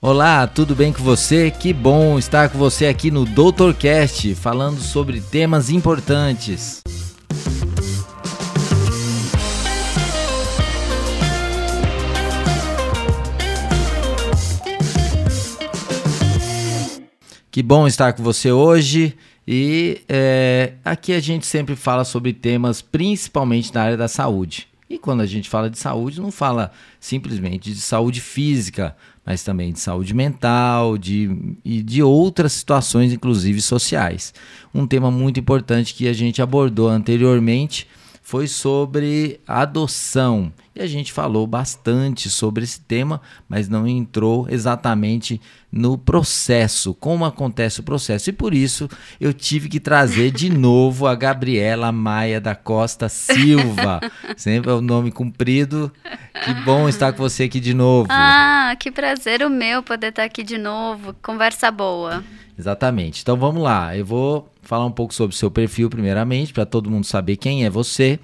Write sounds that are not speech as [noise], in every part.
Olá, tudo bem com você? Que bom estar com você aqui no Doutorcast, falando sobre temas importantes. Que bom estar com você hoje. E é, aqui a gente sempre fala sobre temas principalmente na área da saúde. E quando a gente fala de saúde, não fala simplesmente de saúde física, mas também de saúde mental de, e de outras situações, inclusive sociais. Um tema muito importante que a gente abordou anteriormente foi sobre adoção. E a gente falou bastante sobre esse tema, mas não entrou exatamente no processo, como acontece o processo. E por isso eu tive que trazer de [laughs] novo a Gabriela Maia da Costa Silva. [laughs] Sempre é o nome comprido. Que bom estar com você aqui de novo. Ah, que prazer o meu poder estar aqui de novo. Conversa boa. Exatamente. Então vamos lá. Eu vou falar um pouco sobre o seu perfil, primeiramente, para todo mundo saber quem é você.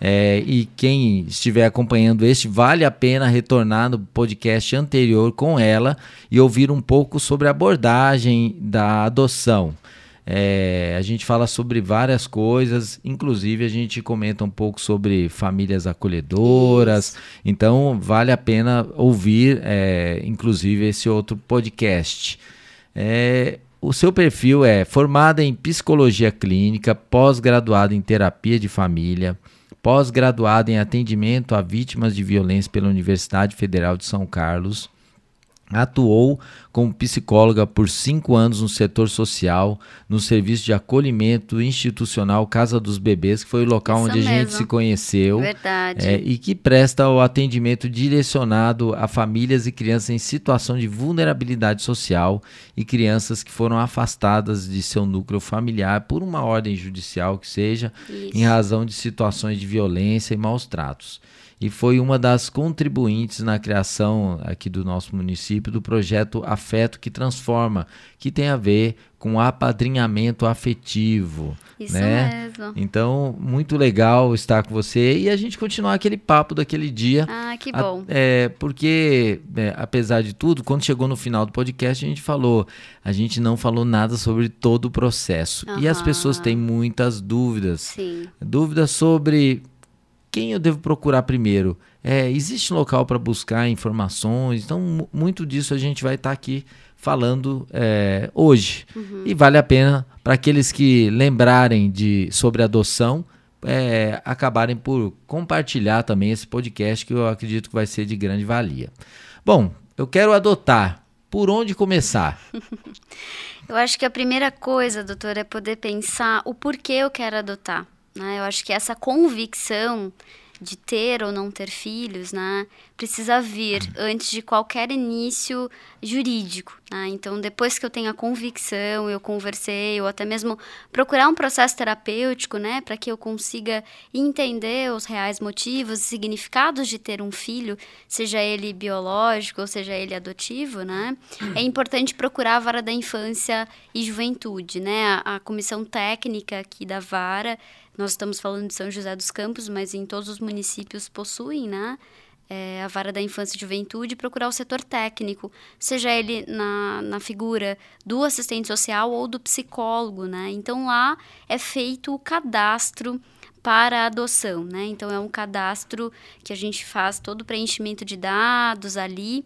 É, e quem estiver acompanhando este, vale a pena retornar no podcast anterior com ela e ouvir um pouco sobre a abordagem da adoção. É, a gente fala sobre várias coisas, inclusive a gente comenta um pouco sobre famílias acolhedoras. Então vale a pena ouvir, é, inclusive, esse outro podcast. É, o seu perfil é formada em psicologia clínica, pós-graduada em terapia de família, pós-graduada em atendimento a vítimas de violência pela Universidade Federal de São Carlos Atuou como psicóloga por cinco anos no setor social, no serviço de acolhimento institucional Casa dos Bebês, que foi o local Isso onde mesmo. a gente se conheceu. Verdade. É, e que presta o atendimento direcionado a famílias e crianças em situação de vulnerabilidade social e crianças que foram afastadas de seu núcleo familiar por uma ordem judicial que seja, Isso. em razão de situações de violência e maus tratos e foi uma das contribuintes na criação aqui do nosso município do projeto Afeto que Transforma, que tem a ver com apadrinhamento afetivo. Isso né? mesmo. Então, muito legal estar com você e a gente continuar aquele papo daquele dia. Ah, que bom. A, é, porque, é, apesar de tudo, quando chegou no final do podcast, a gente falou, a gente não falou nada sobre todo o processo. Uhum. E as pessoas têm muitas dúvidas. Sim. Dúvidas sobre quem eu devo procurar primeiro? É, existe um local para buscar informações? Então, muito disso a gente vai estar tá aqui falando é, hoje. Uhum. E vale a pena para aqueles que lembrarem de sobre adoção, é, acabarem por compartilhar também esse podcast, que eu acredito que vai ser de grande valia. Bom, eu quero adotar. Por onde começar? [laughs] eu acho que a primeira coisa, doutor, é poder pensar o porquê eu quero adotar. Né? Eu acho que essa convicção de ter ou não ter filhos, né, precisa vir antes de qualquer início jurídico. Né? Então, depois que eu tenho a convicção, eu conversei, ou até mesmo procurar um processo terapêutico, né, para que eu consiga entender os reais motivos e significados de ter um filho, seja ele biológico ou seja ele adotivo, né, é importante procurar a vara da infância e juventude, né, a, a comissão técnica aqui da vara nós estamos falando de São José dos Campos, mas em todos os municípios possuem, né? É, a vara da infância e juventude procurar o setor técnico, seja ele na, na figura do assistente social ou do psicólogo, né? Então lá é feito o cadastro para a adoção, né? Então é um cadastro que a gente faz todo o preenchimento de dados ali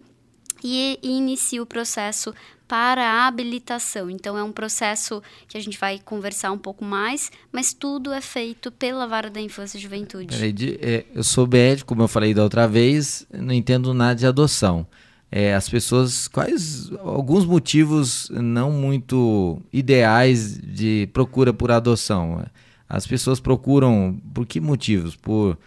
e, e inicia o processo para a habilitação. Então, é um processo que a gente vai conversar um pouco mais, mas tudo é feito pela Vara da Infância e Juventude. Peraí, de, é, eu sou médico, como eu falei da outra vez, não entendo nada de adoção. É, as pessoas, quais alguns motivos não muito ideais de procura por adoção? As pessoas procuram por que motivos? Por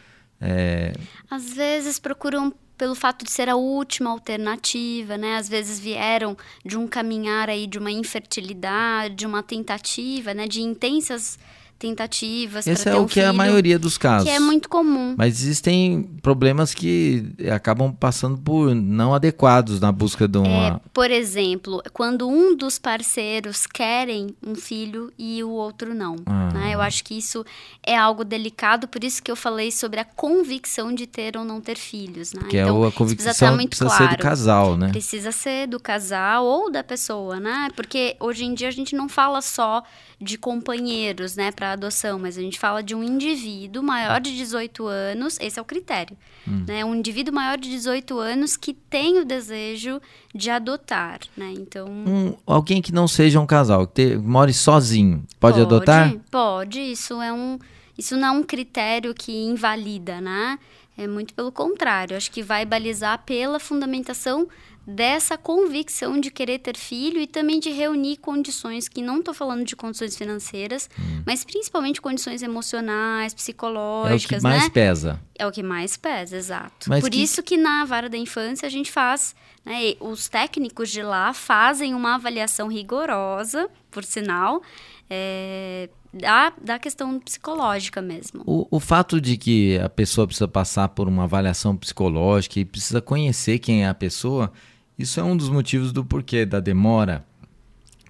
é... Às vezes procuram pelo fato de ser a última alternativa, né? Às vezes vieram de um caminhar aí de uma infertilidade, de uma tentativa, né? De intensas tentativas. Esse é o um que é a filho, maioria dos casos. Que é muito comum. Mas existem problemas que acabam passando por não adequados na busca de uma. É, por exemplo, quando um dos parceiros querem um filho e o outro não. Ah. Né? Eu acho que isso é algo delicado, por isso que eu falei sobre a convicção de ter ou não ter filhos. Né? que então, é a convicção precisa estar muito precisa claro. ser do casal, né? Precisa ser do casal ou da pessoa, né? Porque hoje em dia a gente não fala só de companheiros, né, para adoção, mas a gente fala de um indivíduo maior de 18 anos, esse é o critério, Hum. né? Um indivíduo maior de 18 anos que tem o desejo de adotar, né? Então, Um, alguém que não seja um casal, que te- more sozinho, pode, adotar? Pode, isso é um isso não é um critério que invalida, né? É muito pelo contrário, acho que vai balizar pela fundamentação dessa convicção de querer ter filho e também de reunir condições que não estou falando de condições financeiras, mas principalmente condições emocionais, Hum. É o que psicológicas, mais né? pesa. É o que mais pesa, exato. Mas Por que- isso que na vara da infância a gente faz, né, os técnicos de lá fazem uma avaliação rigorosa, por sinal, é, da, da questão psicológica mesmo. O, o fato de que a pessoa precisa passar por uma avaliação psicológica e precisa conhecer quem é a pessoa, isso é um dos motivos do porquê da demora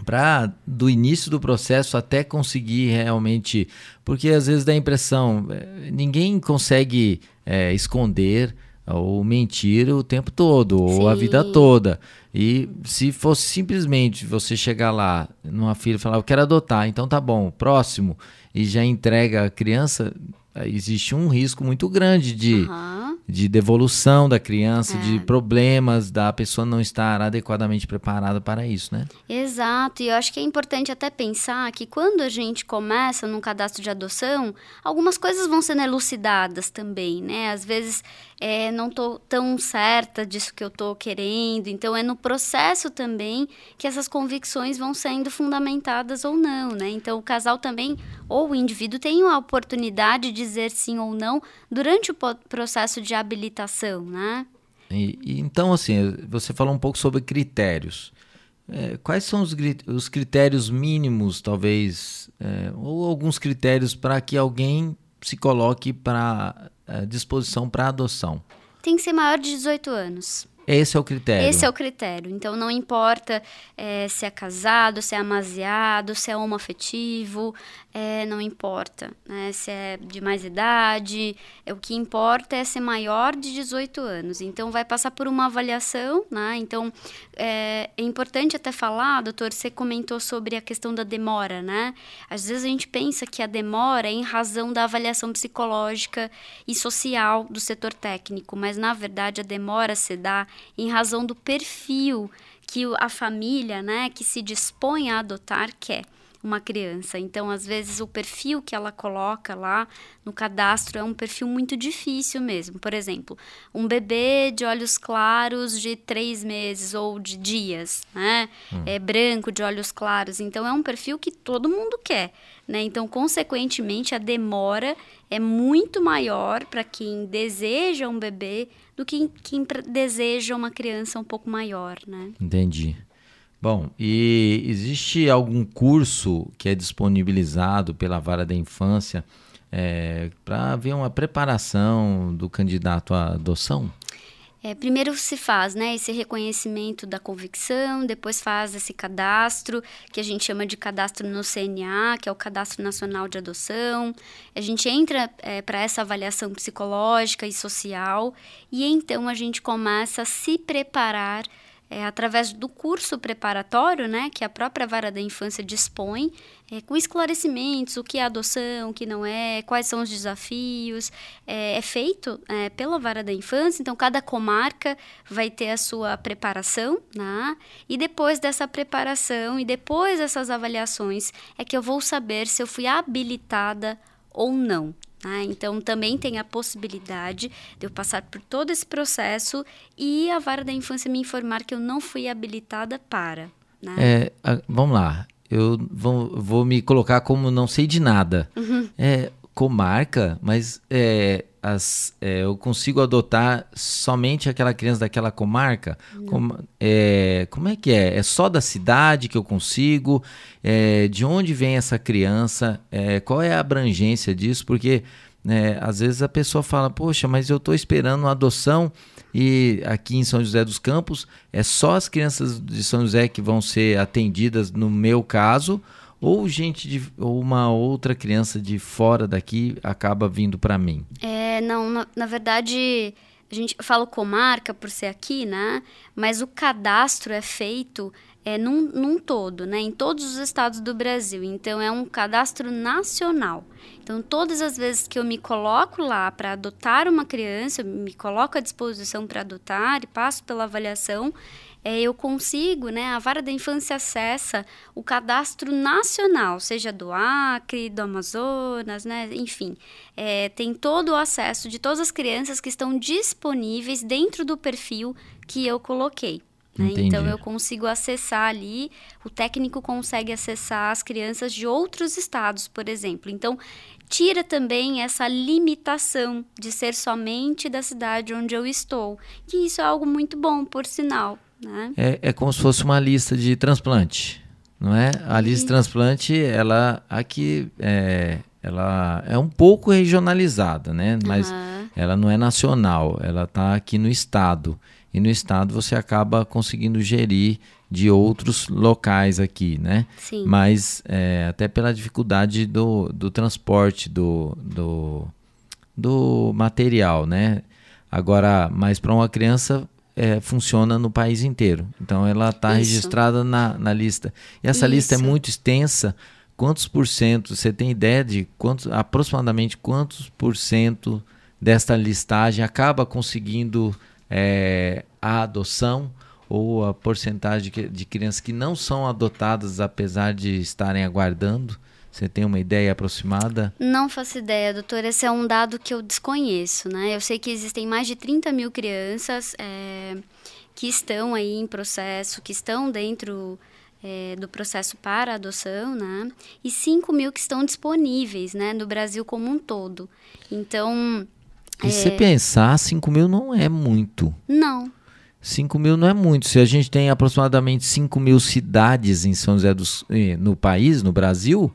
para do início do processo até conseguir realmente, porque às vezes dá a impressão, eh, ninguém consegue eh, esconder ou mentir o tempo todo ou a Sim. vida toda. E se fosse simplesmente você chegar lá numa filha e falar, eu quero adotar, então tá bom, próximo, e já entrega a criança, existe um risco muito grande de, Aham. de devolução da criança, É. de problemas da pessoa não estar adequadamente preparada para isso, né? Exato, e eu acho que é importante até pensar que quando a gente começa num cadastro de adoção, algumas coisas vão sendo elucidadas também, né? Às vezes é, não tô tão certa disso que eu tô querendo, então é no processo também que essas convicções vão sendo fundamentadas ou não, né? Então o casal também, ou o indivíduo, tem a oportunidade de dizer sim ou não durante o processo de habilitação, né? E, e então, assim, você falou um pouco sobre critérios. É, quais são os, os critérios mínimos, talvez, é, ou alguns critérios para que alguém se coloque para disposição para adoção? Tem que ser maior de 18 anos. Esse é o critério. Esse é o critério. Então, não importa eh, se é casado, se é amaziado, se é homoafetivo, eh, não importa. Né? Se é de mais idade, é, o que importa é ser maior de 18 anos. Então, vai passar por uma avaliação. Né? Então, é, é importante até falar, doutor, você comentou sobre a questão da demora. Né? Às vezes a gente pensa que a demora é em razão da avaliação psicológica e social do setor técnico, mas na verdade a demora se dá em razão do perfil que a família, né, que se dispõe a adotar quer uma criança. Então, às vezes, o perfil que ela coloca lá no cadastro é um perfil muito difícil mesmo. Por exemplo, um bebê de olhos claros de três meses ou de dias, né? É branco de olhos claros. Então, é um perfil que todo mundo quer, né? Então, consequentemente, a demora é muito maior para quem deseja um bebê do que quem deseja uma criança um pouco maior, né? Entendi. Bom, e existe algum curso que é disponibilizado pela Vara da Infância para haver uma preparação do candidato à adoção? É, primeiro se faz né, esse reconhecimento da convicção, depois faz esse cadastro, que a gente chama de cadastro no CNA, que é o Cadastro Nacional de Adoção. A gente entra para essa avaliação psicológica e social, e então a gente começa a se preparar é, através do curso preparatório, né, que a própria vara da infância dispõe, é, com esclarecimentos, o que é adoção, o que não é, quais são os desafios. É, é feito é, pela vara da infância, então cada comarca vai ter a sua preparação, né? e depois dessa preparação e depois dessas avaliações é que eu vou saber se eu fui habilitada ou não. Né? Então, também tem a possibilidade de eu passar por todo esse processo e a vara da infância me informar que eu não fui habilitada para. Né? É, vamos lá, eu vou, vou me colocar como não sei de nada. Uhum. É comarca, mas é, as, é, eu consigo adotar somente aquela criança daquela comarca? Como é, como é que é? É só da cidade que eu consigo? É, de onde vem essa criança? É, qual é a abrangência disso? Porque é, às vezes a pessoa fala, poxa, mas eu estou esperando uma adoção e aqui em São José dos Campos é só as crianças de São José que vão ser atendidas no meu caso ou gente de ou uma outra criança de fora daqui acaba vindo para mim? É, não, na, na verdade a gente fala comarca por ser aqui, né? Mas o cadastro é feito é, num, num todo, né? Em todos os estados do Brasil. Então é um cadastro nacional. Então, todas as vezes que eu me coloco lá para adotar uma criança, me coloco à disposição para adotar e passo pela avaliação, é, eu consigo, né? A vara da infância acessa o cadastro nacional, seja do Acre, do Amazonas, né? Enfim, é, tem todo o acesso de todas as crianças que estão disponíveis dentro do perfil que eu coloquei. Né? Então eu consigo acessar ali, o técnico consegue acessar as crianças de outros estados, por exemplo. Então tira também essa limitação de ser somente da cidade onde eu estou. Que isso é algo muito bom, por sinal. Né? É, é como se fosse uma lista de transplante, não é? A lista de transplante, ela aqui é, ela é um pouco regionalizada, né? Mas uhum. ela não é nacional, ela está aqui no estado e no estado você acaba conseguindo gerir de outros locais aqui, né? Sim. Mas é, até pela dificuldade do, do transporte do, do, do material, né? Agora, mas para uma criança é, funciona no país inteiro. Então ela está registrada na, na lista. E essa Isso. lista é muito extensa. Quantos por cento? Você tem ideia de quantos, aproximadamente quantos por cento desta listagem acaba conseguindo é, a adoção ou a porcentagem de, de crianças que não são adotadas apesar de estarem aguardando? Você tem uma ideia aproximada? Não faço ideia, doutor. Esse é um dado que eu desconheço, né? Eu sei que existem mais de 30 mil crianças é, que estão aí em processo, que estão dentro é, do processo para adoção, né? E 5 mil que estão disponíveis, né? No Brasil como um todo. Então, e é... se pensar, 5 mil não é muito. Não. 5 mil não é muito. Se a gente tem aproximadamente 5 mil cidades em São José eh, no país, no Brasil,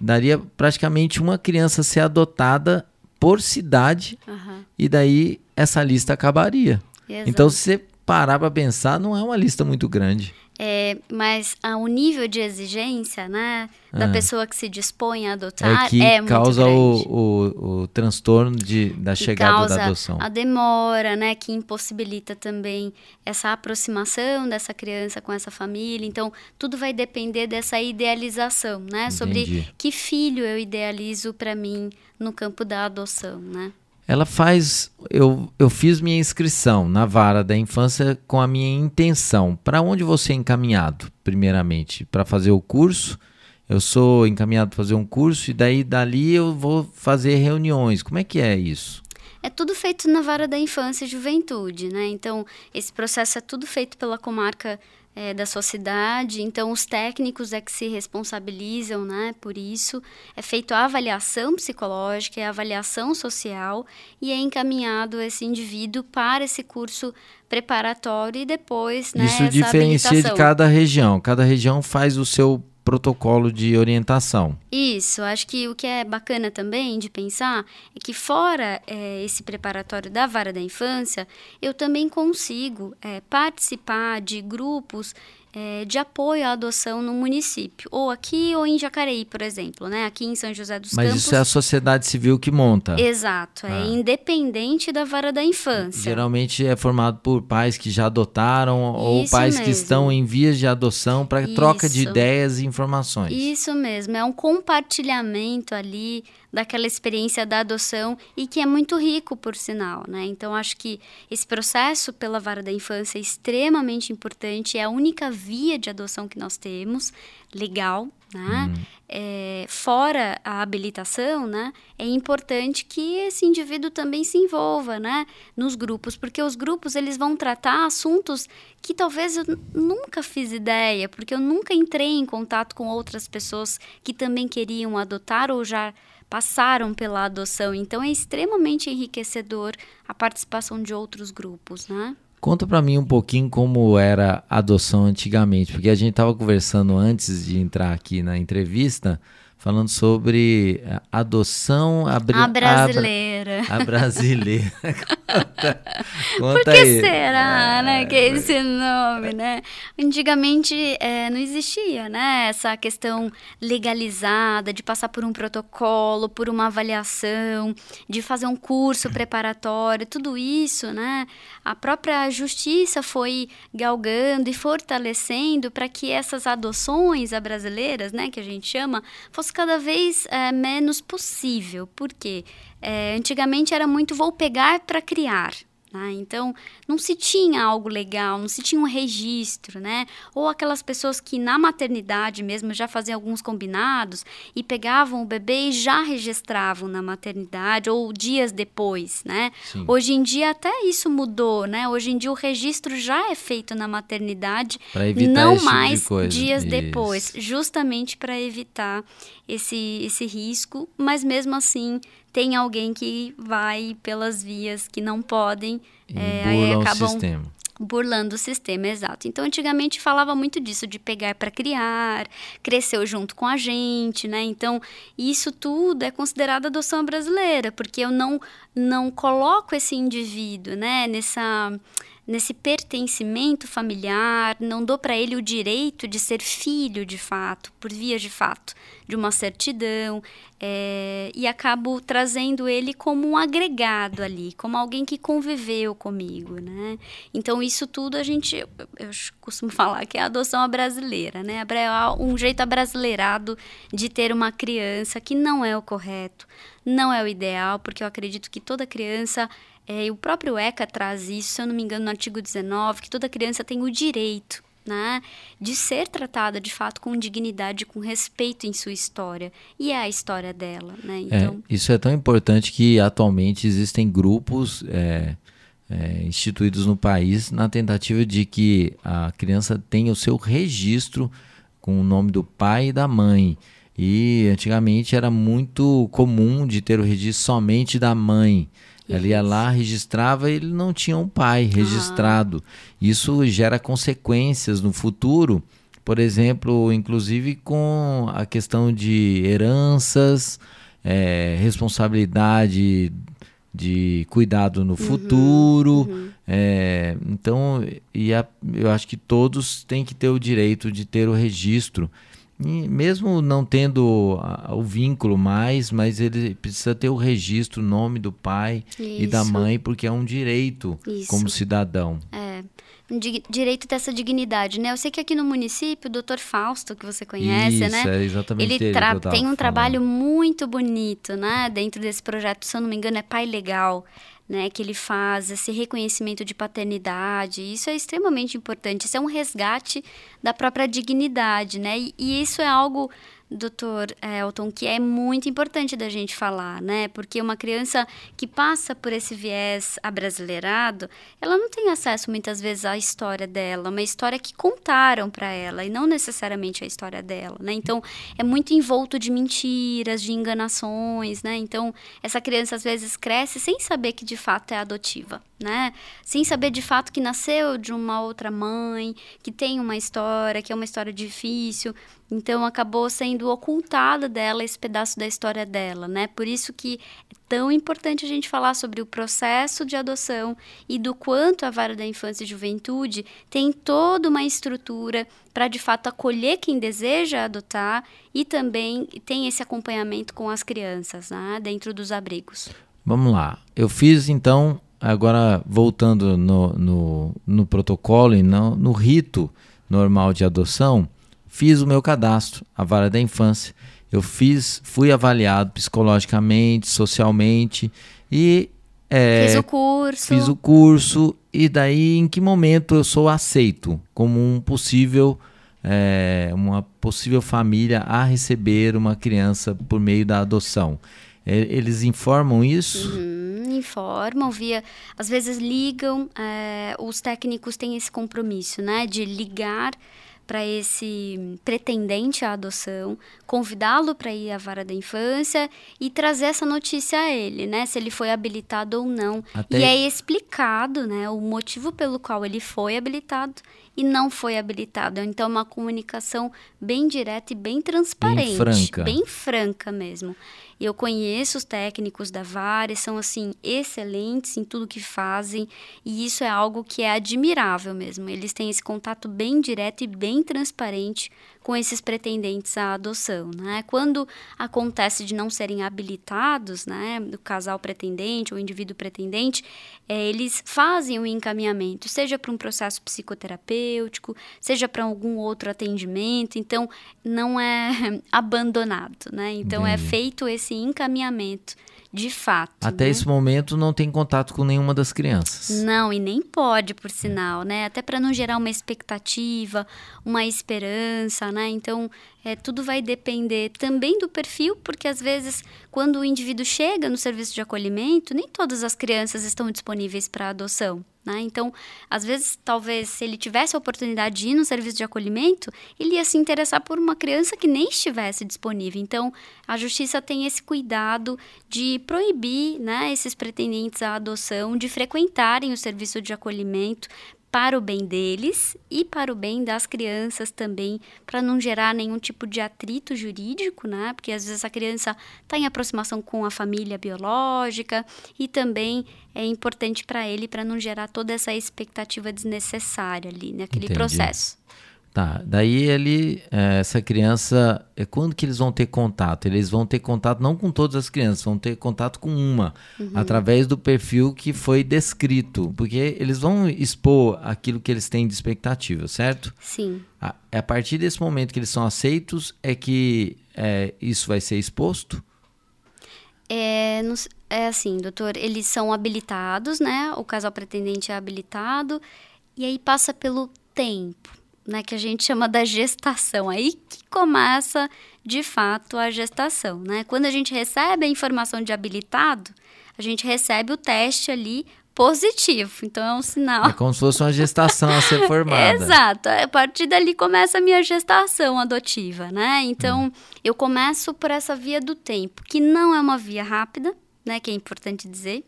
daria praticamente uma criança ser adotada por cidade uhum. e daí essa lista acabaria. Exato. Então, se você parar para pensar, não é uma lista muito grande. É, mas ah, o nível de exigência né, da ah. pessoa que se dispõe a adotar é, que é causa muito o, o, o, transtorno de, da que chegada da adoção. A demora, né, que impossibilita também essa aproximação dessa criança com essa família. Então, tudo vai depender dessa idealização, né, Entendi. sobre que filho eu idealizo para mim no campo da adoção, né? Ela faz. Eu, eu fiz minha inscrição na vara da infância com a minha intenção. Para onde você é encaminhado, primeiramente? Para fazer o curso? Eu sou encaminhado para fazer um curso e daí dali eu vou fazer reuniões. Como é que é isso? É tudo feito na vara da infância e juventude, né? Então, esse processo é tudo feito pela comarca é, da sua cidade. Então, os técnicos é que se responsabilizam né, por isso. É feito a avaliação psicológica, é a avaliação social e é encaminhado esse indivíduo para esse curso preparatório e depois né, Isso diferencia de cada região. Cada região faz o seu protocolo de orientação. Isso, acho que o que é bacana também de pensar é que fora é, esse preparatório da vara da infância, eu também consigo é, participar de grupos é, de apoio à adoção no município, ou aqui ou em Jacareí, por exemplo, né? Aqui em São José dos Mas Campos. Mas isso é a sociedade civil que monta. Exato, é ah. independente da vara da infância. Geralmente é formado por pais que já adotaram ou isso pais mesmo. que estão em vias de adoção para troca de ideias e informações. Isso mesmo, é um compartilhamento ali daquela experiência da adoção e que é muito rico, por sinal, né? Então, acho que esse processo pela vara da infância é extremamente importante, é a única via de adoção que nós temos, legal, né? Hum. É, fora a habilitação, né? É importante que esse indivíduo também se envolva, né? Nos grupos, porque os grupos eles vão tratar assuntos que talvez eu nunca fiz ideia, porque eu nunca entrei em contato com outras pessoas que também queriam adotar ou já passaram pela adoção. Então é extremamente enriquecedor a participação de outros grupos, né? Conta para mim um pouquinho como era a adoção antigamente, porque a gente estava conversando antes de entrar aqui na entrevista falando sobre adoção a, a brasileira. A, a brasileira. conta, conta Por que aí. será, é, né? Que é esse nome, né? Antigamente é, não existia, né? Essa questão legalizada de passar por um protocolo, por uma avaliação, de fazer um curso preparatório, tudo isso, né? A própria justiça foi galgando e fortalecendo para que essas adoções a brasileiras, né, que a gente chama, fosse cada vez é, menos possível. Por quê? É, antigamente era muito vou pegar para criar. Né? Então, não se tinha algo legal, não se tinha um registro, né? Ou aquelas pessoas que na maternidade mesmo já faziam alguns combinados e pegavam o bebê e já registravam na maternidade ou dias depois, né? Sim. Hoje em dia até isso mudou, né? Hoje em dia o registro já é feito na maternidade, não mais tipo dias isso. depois, justamente para evitar esse, esse risco, mas mesmo assim tem alguém que vai pelas vias que não podem, e é, aí acabam o sistema. burlando o sistema, exato. Então, antigamente falava muito disso, de pegar para criar, cresceu junto com a gente, né? Então, isso tudo é considerado adoção brasileira, porque eu não, não coloco esse indivíduo, né, nessa nesse pertencimento familiar, não dou para ele o direito de ser filho de fato, por via de fato, de uma certidão, é, e acabo trazendo ele como um agregado ali, como alguém que conviveu comigo, né? Então isso tudo a gente, eu, eu costumo [laughs] falar que é a adoção brasileira, né? Um jeito abrasileirado de ter uma criança que não é o correto, não é o ideal, porque eu acredito que toda criança é, o próprio ECA traz isso, se eu não me engano, no artigo 19, que toda criança tem o direito né, de ser tratada de fato com dignidade, com respeito em sua história. E é a história dela. Né? É, então... É, isso é tão importante que atualmente existem grupos é, é, instituídos no país na tentativa de que a criança tenha o seu registro com o nome do pai e da mãe. E antigamente era muito comum de ter o registro somente da mãe. Ele ia lá, registrava e ele não tinha um pai registrado. Ah. Isso gera consequências no futuro, por exemplo, inclusive com a questão de heranças, é, responsabilidade de cuidado no uhum, futuro. Uhum. É, então, e a, eu acho que todos têm que ter o direito de ter o registro. E mesmo não tendo o vínculo mais, mas ele precisa ter o registro, o nome do pai Isso. e da mãe, porque é um direito Isso. como cidadão. É, um di direito dessa dignidade, né? Eu sei que aqui no município, o doutor Fausto, que você conhece, Isso, né? É exatamente ele, ele tem um trabalho muito bonito, né? Dentro desse projeto, se eu não me engano, é Pai Legal né, que ele faz, esse reconhecimento de paternidade, isso é extremamente importante. Isso é um resgate da própria dignidade, né? E, e isso é algo doutor Elton, que é muito importante da gente falar, né? Porque uma criança que passa por esse viés abrasileirado, ela não tem acesso muitas vezes à história dela, uma história que contaram para ela e não necessariamente a história dela, né? Então, é muito envolto de mentiras, de enganações, né? Então, essa criança às vezes cresce sem saber que de fato é adotiva, né? Sem saber de fato que nasceu de uma outra mãe, que tem uma história, que é uma história difícil. Então acabou sendo ocultada dela esse pedaço da história dela, né? Por isso que é tão importante a gente falar sobre o processo de adoção e do quanto a vara da infância e juventude tem toda uma estrutura para de fato acolher quem deseja adotar e também tem esse acompanhamento com as crianças, né? Dentro dos abrigos. Vamos lá. Eu fiz então, agora voltando no, no, no protocolo e no, no rito normal de adoção fiz o meu cadastro, a vara da infância. Eu fiz, fui avaliado psicologicamente, socialmente e é, fiz o curso. Fiz o curso e daí em que momento eu sou aceito como um possível é, uma possível família a receber uma criança por meio da adoção. É, eles informam isso? Uhum, informam via, às vezes ligam. É, os técnicos têm esse compromisso, né, de ligar para esse pretendente à adoção, convidá-lo para ir à vara da infância e trazer essa notícia a ele, né, se ele foi habilitado ou não. Até... E é explicado, né, o motivo pelo qual ele foi habilitado e não foi habilitado. Então, uma comunicação bem direta e bem transparente, bem franca, bem franca mesmo. Eu conheço os técnicos da VAR, são assim excelentes em tudo que fazem, e isso é algo que é admirável mesmo. Eles têm esse contato bem direto e bem transparente com esses pretendentes à adoção, né? Quando acontece de não serem habilitados, né, o casal pretendente ou indivíduo pretendente, é, eles fazem o encaminhamento, seja para um processo psicoterapêutico, seja para algum outro atendimento, então não é [laughs] abandonado, né? Então é feito esse encaminhamento de fato. Até né? esse momento não tem contato com nenhuma das crianças. Não, e nem pode, por sinal, né? Até para não gerar uma expectativa, uma esperança, né? Então, é, tudo vai depender também do perfil, porque às vezes, quando o indivíduo chega no serviço de acolhimento, nem todas as crianças estão disponíveis para adoção. Né? Então, às vezes, talvez, se ele tivesse a oportunidade de ir no serviço de acolhimento, ele ia se interessar por uma criança que nem estivesse disponível. Então, a justiça tem esse cuidado de proibir né, esses pretendentes à adoção de frequentarem o serviço de acolhimento para o bem deles e para o bem das crianças também, para não gerar nenhum tipo de atrito jurídico, né? Porque às vezes a criança está em aproximação com a família biológica e também é importante para ele para não gerar toda essa expectativa desnecessária ali naquele Entendi. processo. Tá, daí ele, é, essa criança, é quando que eles vão ter contato? Eles vão ter contato não com todas as crianças, vão ter contato com uma, uhum. através do perfil que foi descrito, porque eles vão expor aquilo que eles têm de expectativa, certo? Sim. A, é a partir desse momento que eles são aceitos é que é, isso vai ser exposto? É, é assim, doutor, eles são habilitados, né? O casal pretendente é habilitado, e aí passa pelo tempo né, que a gente chama da gestação. Aí que começa, de fato, a gestação, né? Quando a gente recebe a informação de habilitado, a gente recebe o teste ali positivo. Então é um sinal. É como se fosse uma gestação a ser [laughs] formada. Exato. A partir dali começa a minha gestação adotiva, né? Então hum. eu começo por essa via do tempo, que não é uma via rápida, né? Que é importante dizer.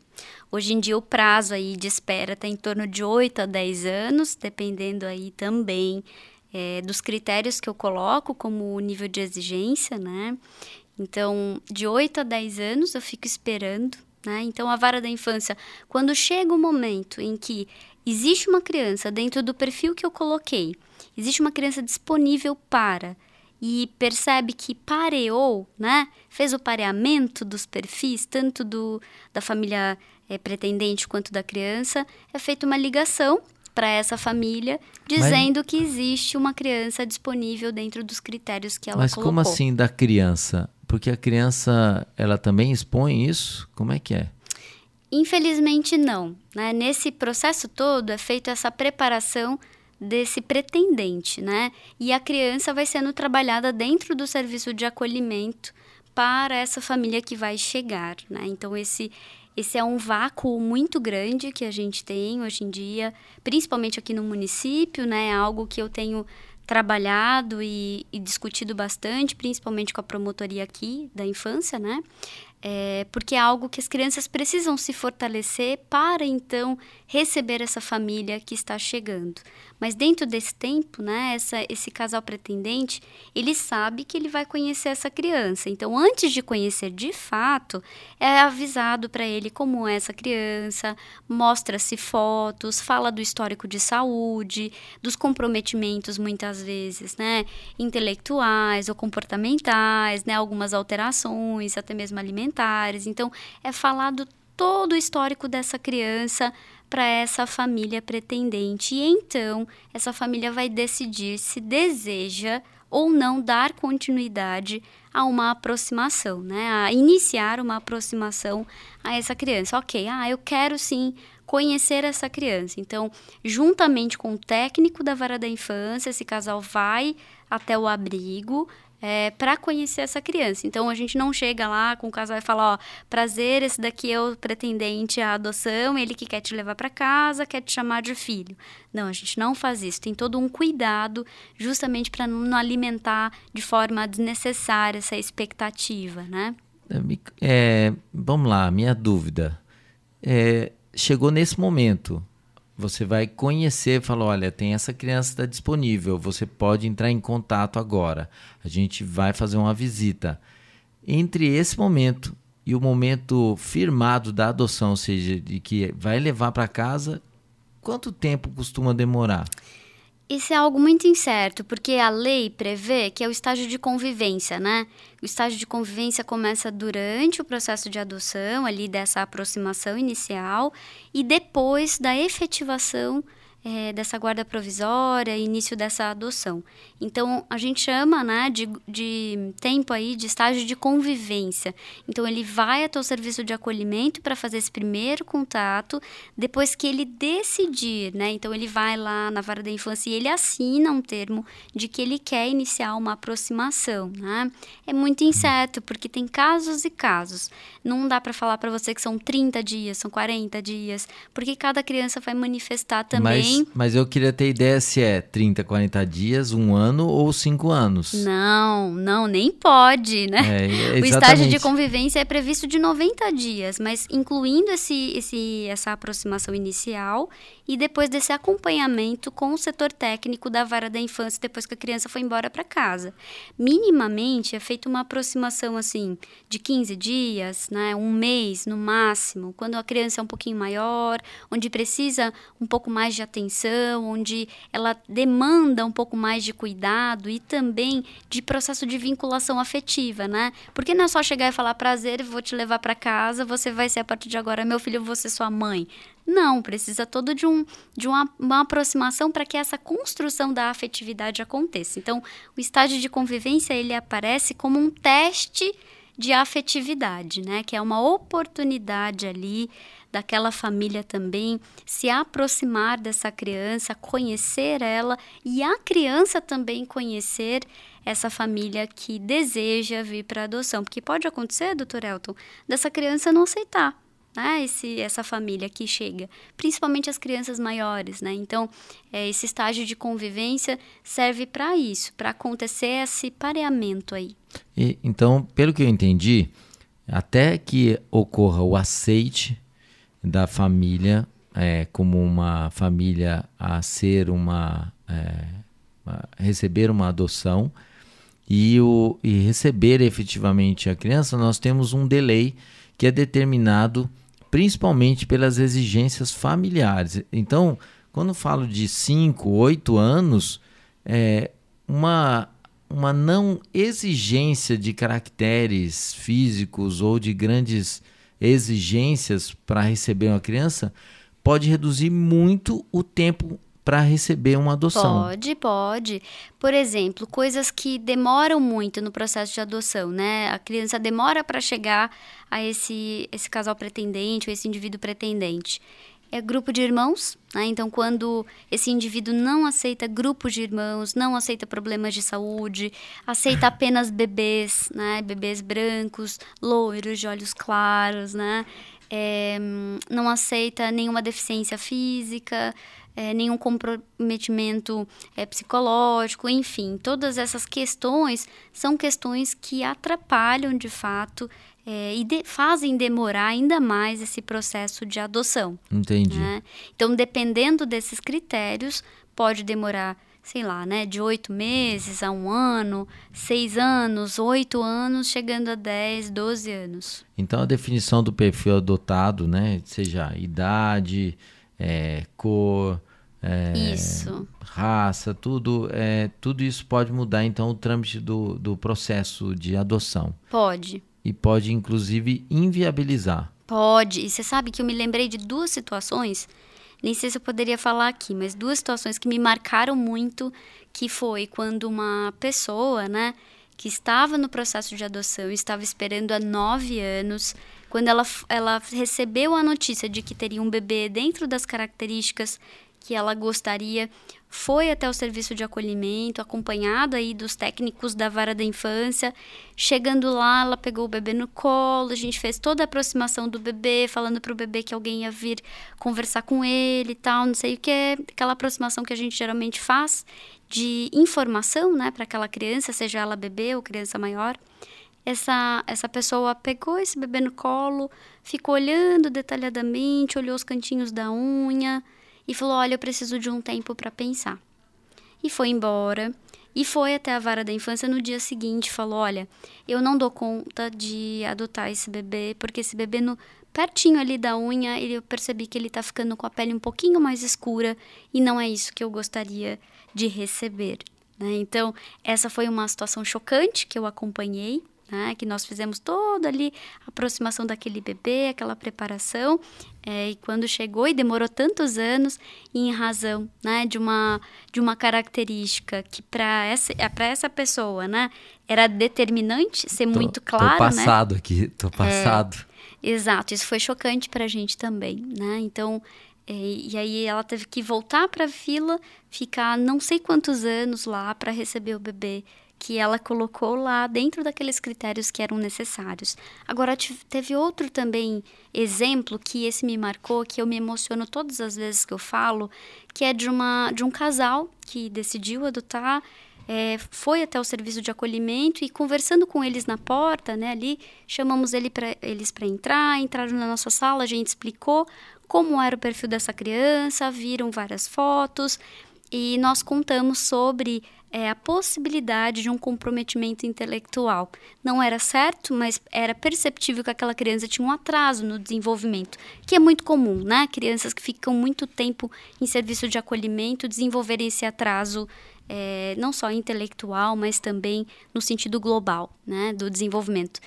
Hoje em dia o prazo aí de espera está em torno de 8 a 10 anos, dependendo aí também é, dos critérios que eu coloco como nível de exigência, né? Então, de 8 a 10 anos eu fico esperando, né? Então, a vara da infância, quando chega o momento em que existe uma criança dentro do perfil que eu coloquei, existe uma criança disponível para e percebe que pareou, né? Fez o pareamento dos perfis, tanto do, da família é, pretendente quanto da criança, é feita uma ligação para essa família dizendo mas, que existe uma criança disponível dentro dos critérios que ela mas colocou. Mas como assim da criança? Porque a criança, ela também expõe isso? Como é que é? Infelizmente não. Né? Nesse processo todo é feita essa preparação desse pretendente, né? E a criança vai sendo trabalhada dentro do serviço de acolhimento para essa família que vai chegar, né? Então esse esse é um vácuo muito grande que a gente tem hoje em dia, principalmente aqui no município, né? É algo que eu tenho trabalhado e, e discutido bastante, principalmente com a promotoria aqui da infância, né? É, porque é algo que as crianças precisam se fortalecer para então receber essa família que está chegando. Mas dentro desse tempo, né, essa, esse casal pretendente, ele sabe que ele vai conhecer essa criança. Então, antes de conhecer de fato, é avisado para ele como é essa criança, mostra-se fotos, fala do histórico de saúde, dos comprometimentos muitas vezes, né, intelectuais ou comportamentais, né, algumas alterações, até mesmo alimentares. Então, é falado todo o histórico dessa criança para essa família pretendente. E então, essa família vai decidir se deseja ou não dar continuidade a uma aproximação, né? A iniciar uma aproximação a essa criança. Ok, ah, eu quero sim conhecer essa criança. Então, juntamente com o técnico da vara da infância, esse casal vai até o abrigo, é, para conhecer essa criança. Então a gente não chega lá com o casal e fala, ó, prazer, esse daqui é o pretendente à adoção, ele que quer te levar para casa, quer te chamar de filho. Não, a gente não faz isso. Tem todo um cuidado justamente para não alimentar de forma desnecessária essa expectativa, né? É, vamos lá, minha dúvida. É, chegou nesse momento, você vai conhecer, fala, olha, tem essa criança está disponível, você pode entrar em contato agora. A gente vai fazer uma visita. Entre esse momento e o momento firmado da adoção, ou seja, de que vai levar para casa, quanto tempo costuma demorar? Isso é algo muito incerto, porque a lei prevê que é o estágio de convivência, né? O estágio de convivência começa durante o processo de adoção, ali dessa aproximação inicial, e depois da efetivação é, dessa guarda provisória, início dessa adoção. Então, a gente chama né, de, de tempo aí de estágio de convivência. Então, ele vai até o serviço de acolhimento para fazer esse primeiro contato, depois que ele decidir, né? Então, ele vai lá na vara da infância e ele assina um termo de que ele quer iniciar uma aproximação, né? É muito incerto, porque tem casos e casos. Não dá para falar para você que são 30 dias, são 40 dias, porque cada criança vai manifestar também mas eu queria ter ideia se é 30, 40 dias, um ano ou cinco anos. Não, não, nem pode, né? É, [laughs] o estágio de convivência é previsto de 90 dias, mas incluindo esse, esse, essa aproximação inicial e depois desse acompanhamento com o setor técnico da vara da infância depois que a criança foi embora para casa. Minimamente é feita uma aproximação assim de 15 dias, né, um mês no máximo, quando a criança é um pouquinho maior, onde precisa um pouco mais de atenção, onde ela demanda um pouco mais de cuidado e também de processo de vinculação afetiva, né? Porque não é só chegar e falar prazer, vou te levar para casa, você vai ser a partir de agora meu filho, você sua mãe. Não, precisa todo de, um, de uma, uma aproximação para que essa construção da afetividade aconteça. Então, o estágio de convivência ele aparece como um teste de afetividade, né? Que é uma oportunidade ali daquela família também se aproximar dessa criança, conhecer ela e a criança também conhecer essa família que deseja vir para adoção, porque pode acontecer, doutor Elton, dessa criança não aceitar né, esse, essa família que chega, principalmente as crianças maiores, né? Então, é, esse estágio de convivência serve para isso, para acontecer esse pareamento aí. E, então, pelo que eu entendi, até que ocorra o aceite da família é, como uma família a ser uma é, a receber uma adoção e, o, e receber efetivamente a criança, nós temos um delay que é determinado principalmente pelas exigências familiares. Então, quando falo de 5, 8 anos, é uma, uma não exigência de caracteres físicos ou de grandes exigências para receber uma criança pode reduzir muito o tempo para receber uma adoção. Pode, pode. Por exemplo, coisas que demoram muito no processo de adoção, né? A criança demora para chegar a esse, esse casal pretendente ou esse indivíduo pretendente. É grupo de irmãos, né? Então, quando esse indivíduo não aceita grupos de irmãos, não aceita problemas de saúde, aceita [laughs] apenas bebês, né? Bebês brancos, loiros, de olhos claros, né? É, não aceita nenhuma deficiência física, é, nenhum comprometimento é, psicológico, enfim, todas essas questões são questões que atrapalham de fato é, e de, fazem demorar ainda mais esse processo de adoção. Entendi. Né? Então, dependendo desses critérios, pode demorar sei lá, né, de oito meses a um ano, seis anos, oito anos, chegando a dez, doze anos. Então a definição do perfil adotado, né, seja idade, é, cor, é, isso. raça, tudo, é, tudo isso pode mudar então o trâmite do, do processo de adoção. Pode. E pode inclusive inviabilizar. Pode. E você sabe que eu me lembrei de duas situações, nem sei se eu poderia falar aqui, mas duas situações que me marcaram muito, que foi quando uma pessoa, né, que estava no processo de adoção, estava esperando há nove anos, quando ela, ela recebeu a notícia de que teria um bebê dentro das características que ela gostaria, foi até o serviço de acolhimento, acompanhado aí dos técnicos da vara da infância. Chegando lá, ela pegou o bebê no colo, a gente fez toda a aproximação do bebê, falando para o bebê que alguém ia vir conversar com ele e tal, não sei o que, aquela aproximação que a gente geralmente faz de informação, né, para aquela criança, seja ela bebê ou criança maior. Essa, essa pessoa pegou esse bebê no colo, ficou olhando detalhadamente, olhou os cantinhos da unha, e falou: Olha, eu preciso de um tempo para pensar. E foi embora. E foi até a vara da infância no dia seguinte. Falou: Olha, eu não dou conta de adotar esse bebê, porque esse bebê, no, pertinho ali da unha, eu percebi que ele está ficando com a pele um pouquinho mais escura e não é isso que eu gostaria de receber. Né? Então, essa foi uma situação chocante que eu acompanhei né? Que nós fizemos toda ali a aproximação daquele bebê, aquela preparação, é, e quando chegou e demorou tantos anos, em razão, né, de uma de uma característica que para essa é, para essa pessoa, né, era determinante ser tô, muito claro, tô né? passado né? aqui, tô passado. É, exato, isso foi chocante para a gente também, né? Então é, e aí ela teve que voltar para a fila, ficar não sei quantos anos lá para receber o bebê que ela colocou lá dentro daqueles critérios que eram necessários. Agora, teve outro também exemplo que esse me marcou, que eu me emociono todas as vezes que eu falo, que é de, uma, de um casal que decidiu adotar, é, foi até o serviço de acolhimento e conversando com eles na porta, né, ali, chamamos ele pra, eles para entrar, entraram na nossa sala, a gente explicou como era o perfil dessa criança, viram várias fotos e nós contamos sobre é, a possibilidade de um comprometimento intelectual. Não era certo, mas era perceptível que aquela criança tinha um atraso no desenvolvimento, que é muito comum, né? Crianças que ficam muito tempo em serviço de acolhimento desenvolverem esse atraso é, não só intelectual, mas também no sentido global, né, do desenvolvimento.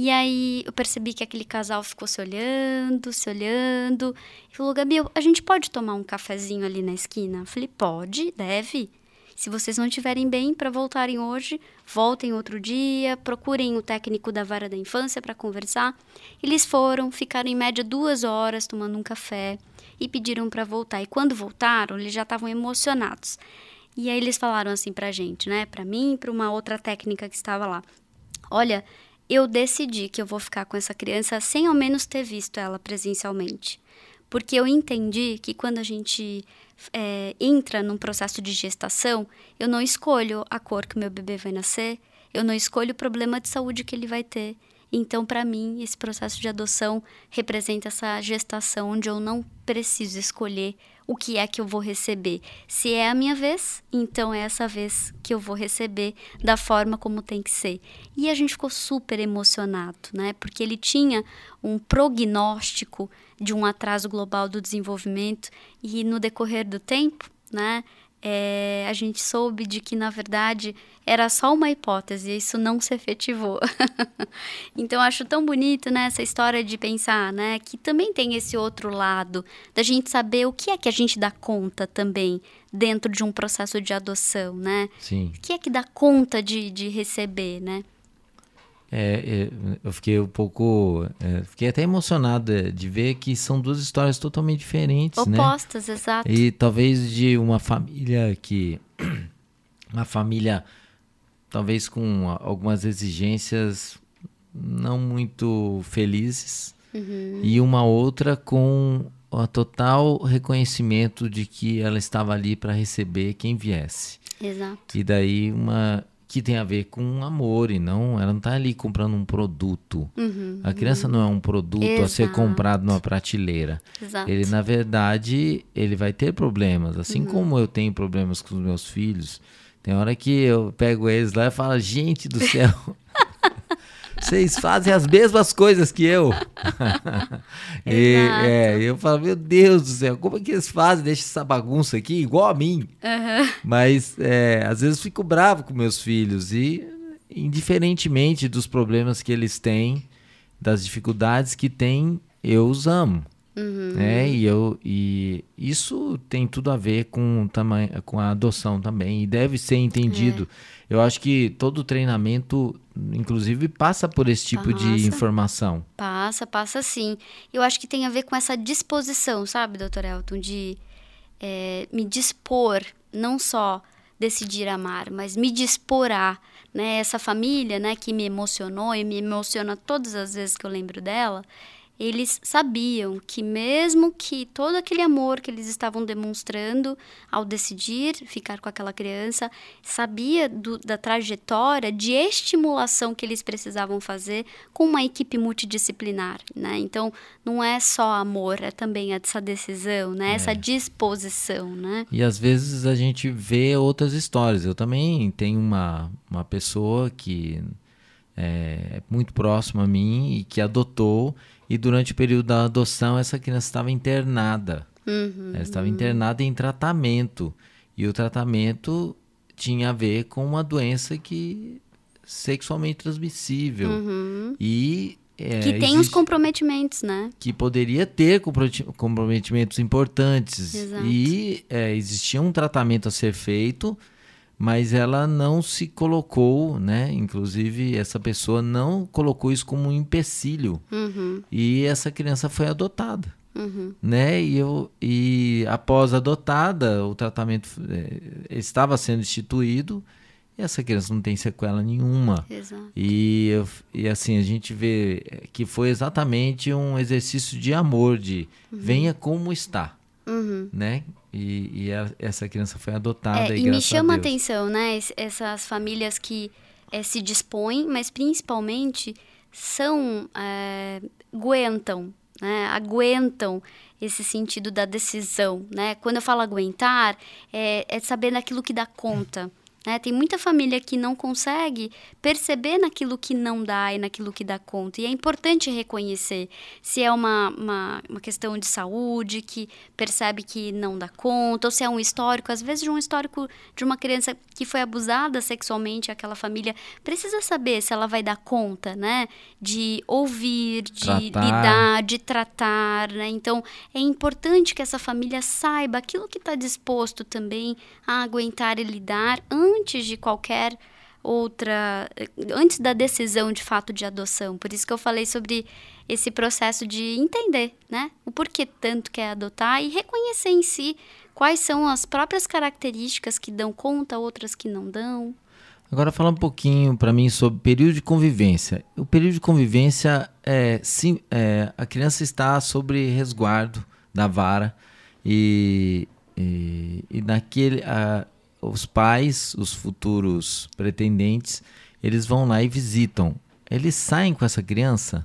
E aí eu percebi que aquele casal ficou se olhando, se olhando, e falou: Gabi, a gente pode tomar um cafezinho ali na esquina? Eu falei: pode, deve. Se vocês não estiverem bem para voltarem hoje, voltem outro dia, procurem o técnico da vara da infância para conversar. Eles foram, ficaram em média duas horas tomando um café e pediram para voltar. E quando voltaram, eles já estavam emocionados. E aí eles falaram assim para a gente, né? Para mim para uma outra técnica que estava lá. Olha, eu decidi que eu vou ficar com essa criança sem ao menos ter visto ela presencialmente. Porque eu entendi que quando a gente é, entra num processo de gestação, eu não escolho a cor que o meu bebê vai nascer, eu não escolho o problema de saúde que ele vai ter. Então, para mim, esse processo de adoção representa essa gestação onde eu não preciso escolher o que é que eu vou receber. Se é a minha vez, então é essa vez que eu vou receber da forma como tem que ser. E a gente ficou super emocionado, né? Porque ele tinha um prognóstico de um atraso global do desenvolvimento e no decorrer do tempo, né, é, a gente soube de que na verdade era só uma hipótese, isso não se efetivou. [laughs] então acho tão bonito né, essa história de pensar né, que também tem esse outro lado, da gente saber o que é que a gente dá conta também dentro de um processo de adoção, né? Sim. O que é que dá conta de, de receber, né? É, é, eu fiquei um pouco. É, fiquei até emocionado de ver que são duas histórias totalmente diferentes. Né? Opostas, né? exato. E talvez de uma família que. [clears throat] Uma família, talvez com algumas exigências não muito felizes. Uhum. E uma outra com o total reconhecimento de que ela estava ali para receber quem viesse. Exato. E daí uma que tem a ver com amor e não, ela não está ali comprando um produto. Uhum, a criança uhum. não é um produto Exato. a ser comprado numa prateleira. Exato. Ele na verdade, ele vai ter problemas, assim uhum. como eu tenho problemas com os meus filhos. Tem hora que eu pego eles lá e falo: "Gente do céu, vocês fazem as mesmas coisas que eu. [laughs] e é, eu falo, meu Deus do céu, como é que eles fazem? Deixa essa bagunça aqui igual a mim. Uhum. Mas é, às vezes fico bravo com meus filhos e, indiferentemente dos problemas que eles têm, das dificuldades que têm, eu os amo. Uhum. Né? E, eu, e isso tem tudo a ver com, com a adoção também, e deve ser entendido. É. Eu acho que todo treinamento, inclusive, passa por esse tipo passa, de informação. Passa, passa sim. Eu acho que tem a ver com essa disposição, sabe, doutor Elton, de é, me dispor, não só decidir amar, mas me dispor a, né? Essa família, né, que me emocionou e me emociona todas as vezes que eu lembro dela, eles sabiam que mesmo que todo aquele amor que eles estavam demonstrando ao decidir ficar com aquela criança, sabia do, da trajetória de estimulação que eles precisavam fazer com uma equipe multidisciplinar, né? Então, não é só amor, é também essa decisão, né? É. Essa disposição, né? E às vezes a gente vê outras histórias. Eu também tenho uma, uma pessoa que é muito próxima a mim e que adotou e durante o período da adoção, essa criança estava internada. Uhum, Ela estava internada em tratamento. E o tratamento tinha a ver com uma doença que sexualmente transmissível. Uhum. E é, que tem existe, os comprometimentos, né? Que poderia ter comprometimentos importantes. Exato. E é, existia um tratamento a ser feito mas ela não se colocou, né? Inclusive, essa pessoa não colocou isso como um empecilho. Uhum. E essa criança foi adotada. Uhum. Né? E, eu, e após adotada, o tratamento é, estava sendo instituído e essa criança não tem sequela nenhuma. Exato. E, e assim, a gente vê que foi exatamente um exercício de amor, de uhum. venha como está. Uhum. Né? E, e essa criança foi adotada. É, e, e me chama a, a atenção, né? Essas famílias que é, se dispõem, mas principalmente são. É, aguentam, né? Aguentam esse sentido da decisão, né? Quando eu falo aguentar, é, é saber daquilo que dá conta. Né? Tem muita família que não consegue perceber naquilo que não dá e naquilo que dá conta. E é importante reconhecer se é uma, uma, uma, questão de saúde, que percebe que não dá conta, ou se é um histórico, às vezes de um histórico de uma criança que foi abusada sexualmente, aquela família precisa saber se ela vai dar conta, né? De ouvir, de tratar. lidar, de tratar, né? Então, é importante que essa família saiba aquilo que está disposto também a aguentar e lidar antes antes de qualquer outra antes da decisão de fato de adoção. Por isso que eu falei sobre esse processo de entender, né? O porquê tanto quer adotar e reconhecer em si quais são as próprias características que dão conta, outras que não dão. Agora fala um pouquinho para mim sobre período de convivência. O período de convivência é, sim, é a criança está sobre resguardo da vara e, e, e naquele a, os pais, os futuros pretendentes, eles vão lá e visitam. Eles saem com essa criança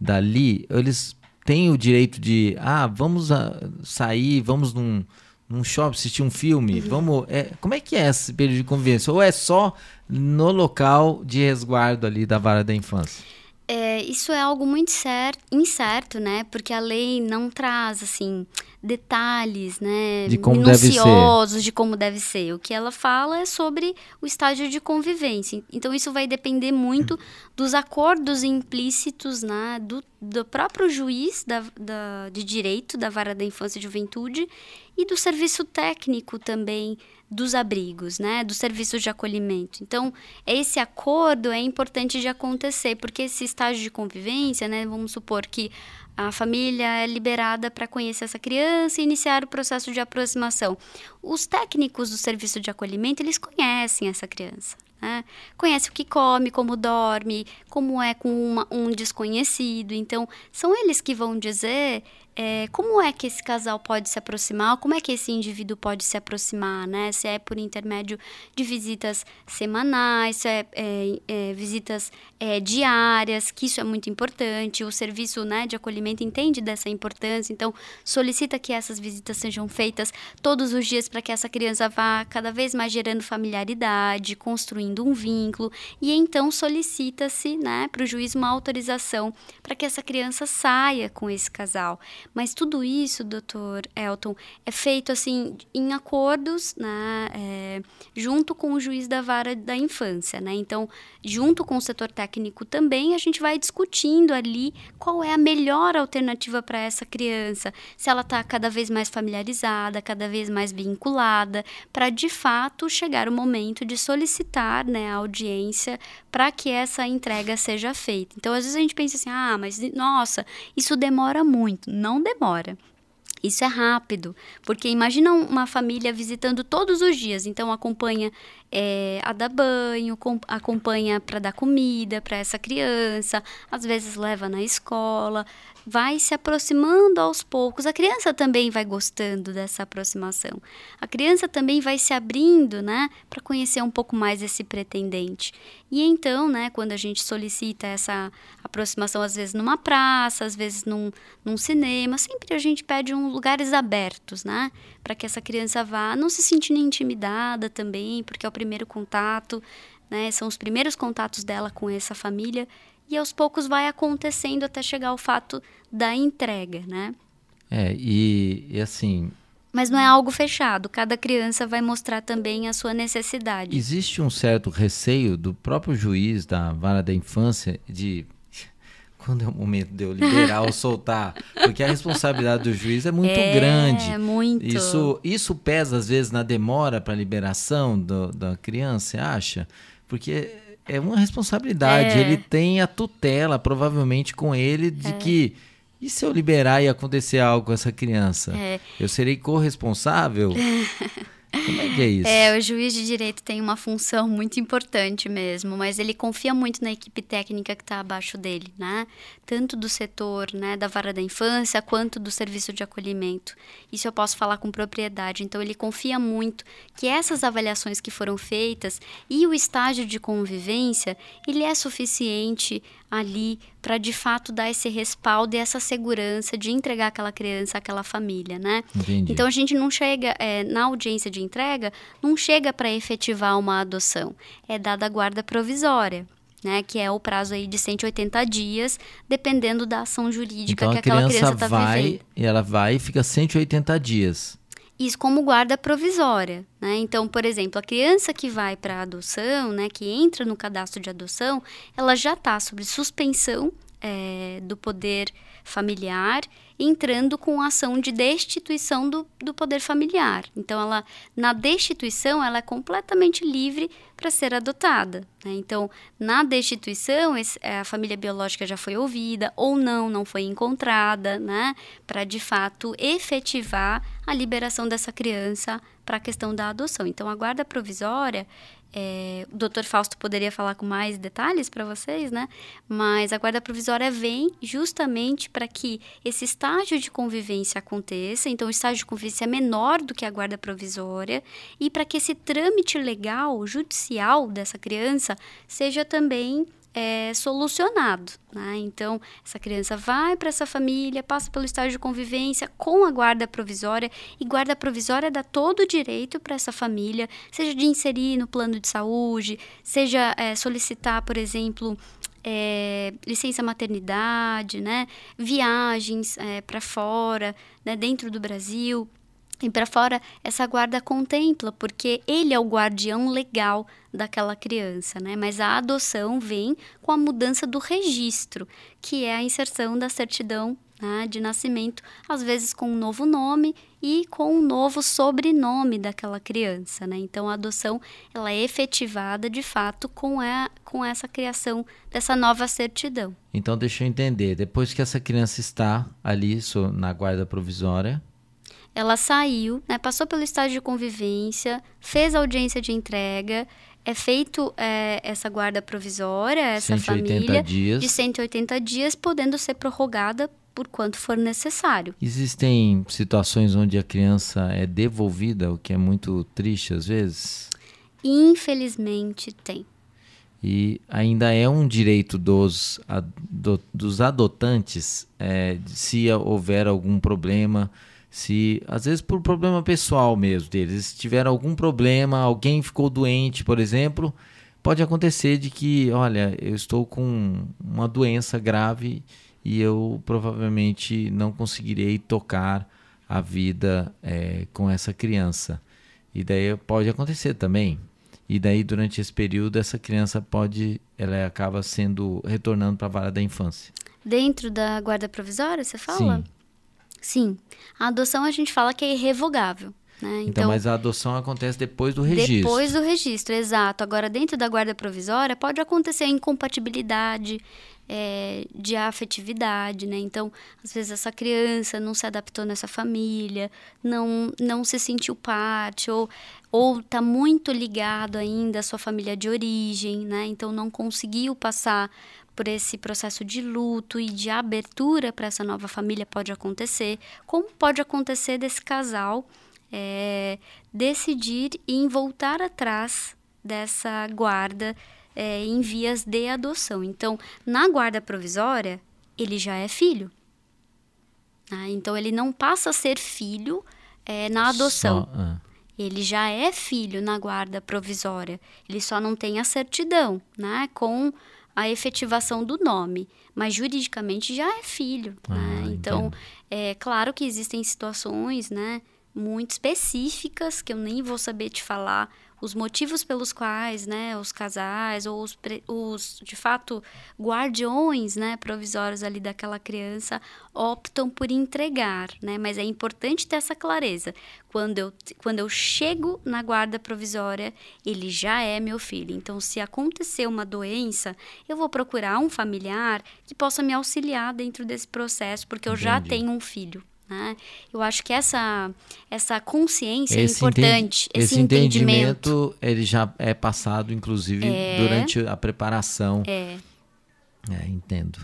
dali, eles têm o direito de, ah, vamos a, sair, vamos num, num shopping assistir um filme, uhum. vamos, é, como é que é esse período de convivência? Ou é só no local de resguardo ali da vara da infância? É, isso é algo muito certo, incerto, né? Porque a lei não traz, assim, detalhes, né? De como minuciosos de como deve ser. O que ela fala é sobre o estágio de convivência. Então, isso vai depender muito dos acordos implícitos né? do, do próprio juiz da, da, de direito da vara da infância e juventude e do serviço técnico também dos abrigos, né, dos serviços de acolhimento. Então, esse acordo é importante de acontecer, porque esse estágio de convivência, né, vamos supor que a família é liberada para conhecer essa criança e iniciar o processo de aproximação. Os técnicos do serviço de acolhimento, eles conhecem essa criança. Né? Conhece o que come, como dorme, como é com uma, um desconhecido. Então, são eles que vão dizer é, como é que esse casal pode se aproximar, como é que esse indivíduo pode se aproximar, né? Se é por intermédio de visitas semanais, se é, é, é visitas é, diárias, que isso é muito importante. O serviço né, de acolhimento entende dessa importância, então solicita que essas visitas sejam feitas todos os dias para que essa criança vá cada vez mais gerando familiaridade, construindo um vínculo, e então solicita-se né, para o juiz uma autorização para que essa criança saia com esse casal. Mas tudo isso, doutor Elton, é feito assim em acordos, né, é, junto com o juiz da vara da infância, né? Então, junto com o setor técnico também, a gente vai discutindo ali qual é a melhor alternativa para essa criança, se ela está cada vez mais familiarizada, cada vez mais vinculada, para de fato chegar o momento de solicitar né, a audiência para que essa entrega seja feita. Então, às vezes a gente pensa assim, ah, mas nossa, isso demora muito. Não demora. Isso é rápido, porque imagina uma família visitando todos os dias, então acompanha é, a dar banho, acompanha para dar comida para essa criança, às vezes leva na escola, vai se aproximando aos poucos. A criança também vai gostando dessa aproximação. A criança também vai se abrindo, né, para conhecer um pouco mais esse pretendente. E então, né, quando a gente solicita essa aproximação, às vezes numa praça, às vezes num, num cinema, sempre a gente pede um lugares abertos, né, para que essa criança vá não se sentindo intimidada também, porque é primeiro contato, né, são os primeiros contatos dela com essa família e aos poucos vai acontecendo até chegar ao fato da entrega, né? É, e, e assim. Mas não é algo fechado, cada criança vai mostrar também a sua necessidade. Existe um certo receio do próprio juiz da vara da infância de quando é o momento de eu liberar ou soltar, porque a responsabilidade do juiz é muito é, grande. É muito. Isso, isso pesa às vezes na demora para a liberação do, da criança, você acha? Porque é uma responsabilidade. É. Ele tem a tutela, provavelmente, com ele, de é. que. E se eu liberar e acontecer algo com essa criança? É. Eu serei corresponsável? [laughs] Como é que é isso? É, o juiz de direito tem uma função muito importante mesmo, mas ele confia muito na equipe técnica que está abaixo dele, né? Tanto do setor né, da vara da infância quanto do serviço de acolhimento. Isso eu posso falar com propriedade. Então, ele confia muito que essas avaliações que foram feitas e o estágio de convivência, ele é suficiente ali para de fato dar esse respaldo e essa segurança de entregar aquela criança àquela família, né? Entendi. Então a gente não chega é, na audiência de entrega, não chega para efetivar uma adoção, é dada a guarda provisória. Né, que é o prazo aí de 180 dias, dependendo da ação jurídica então, que aquela criança está vivendo. E ela vai e fica 180 dias. Isso como guarda provisória, né? Então, por exemplo, a criança que vai para adoção, né, que entra no cadastro de adoção, ela já está sob suspensão é, do poder familiar, entrando com ação de destituição do, do poder familiar. Então, ela na destituição, ela é completamente livre para ser adotada. Né? Então, na destituição, é, a família biológica já foi ouvida ou não, não foi encontrada, né? para de fato efetivar a liberação dessa criança para a questão da adoção. Então, a guarda provisória é, o doutor Fausto poderia falar com mais detalhes para vocês, né? Mas a guarda provisória vem justamente para que esse estágio de convivência aconteça. Então, o estágio de convivência é menor do que a guarda provisória e para que esse trâmite legal, judicial dessa criança seja também é, solucionado. Né? Então, essa criança vai para essa família, passa pelo estágio de convivência com a guarda provisória, e guarda provisória dá todo o direito para essa família, seja de inserir no plano de saúde, seja é, solicitar, por exemplo, é, licença maternidade, né? viagens é, para fora, né? dentro do Brasil. E para fora, essa guarda contempla, porque ele é o guardião legal daquela criança, né? Mas a adoção vem com a mudança do registro, que é a inserção da certidão né, de nascimento, às vezes com um novo nome e com um novo sobrenome daquela criança, né? Então a adoção ela é efetivada de fato com, a, com essa criação dessa nova certidão. Então deixa eu entender, depois que essa criança está ali na guarda provisória, ela saiu, né, passou pelo estágio de convivência, fez audiência de entrega, é feito é, essa guarda provisória, essa família dias. de 180 dias, podendo ser prorrogada por quanto for necessário. Existem situações onde a criança é devolvida, o que é muito triste às vezes? Infelizmente tem. E ainda é um direito dos, dos adotantes, é, se houver algum problema se às vezes por problema pessoal mesmo deles, se tiver algum problema, alguém ficou doente, por exemplo, pode acontecer de que, olha, eu estou com uma doença grave e eu provavelmente não conseguirei tocar a vida é, com essa criança. E daí pode acontecer também. E daí durante esse período essa criança pode, ela acaba sendo retornando para a vara da infância. Dentro da guarda provisória, você fala? Sim. Sim. A adoção a gente fala que é irrevogável. Né? Então, então, mas a adoção acontece depois do registro. Depois do registro, exato. Agora, dentro da guarda provisória, pode acontecer incompatibilidade é, de afetividade, né? Então, às vezes essa criança não se adaptou nessa família, não, não se sentiu parte, ou ou está muito ligado ainda à sua família de origem, né? Então não conseguiu passar por esse processo de luto e de abertura para essa nova família pode acontecer, como pode acontecer desse casal é, decidir em voltar atrás dessa guarda é, em vias de adoção. Então, na guarda provisória, ele já é filho. Né? Então, ele não passa a ser filho é, na adoção. Só, ah. Ele já é filho na guarda provisória. Ele só não tem a certidão, né? Com a efetivação do nome, mas juridicamente já é filho. Ah, né? Então, é claro que existem situações, né? muito específicas que eu nem vou saber te falar os motivos pelos quais, né, os casais ou os, os de fato guardiões, né, provisórios ali daquela criança optam por entregar, né? Mas é importante ter essa clareza. Quando eu quando eu chego na guarda provisória, ele já é meu filho. Então, se acontecer uma doença, eu vou procurar um familiar que possa me auxiliar dentro desse processo, porque eu Entendi. já tenho um filho. Né? Eu acho que essa, essa consciência é esse é importante. esse, esse entendimento, entendimento, ele já é passado, inclusive, é, durante a preparação. É. é entendo.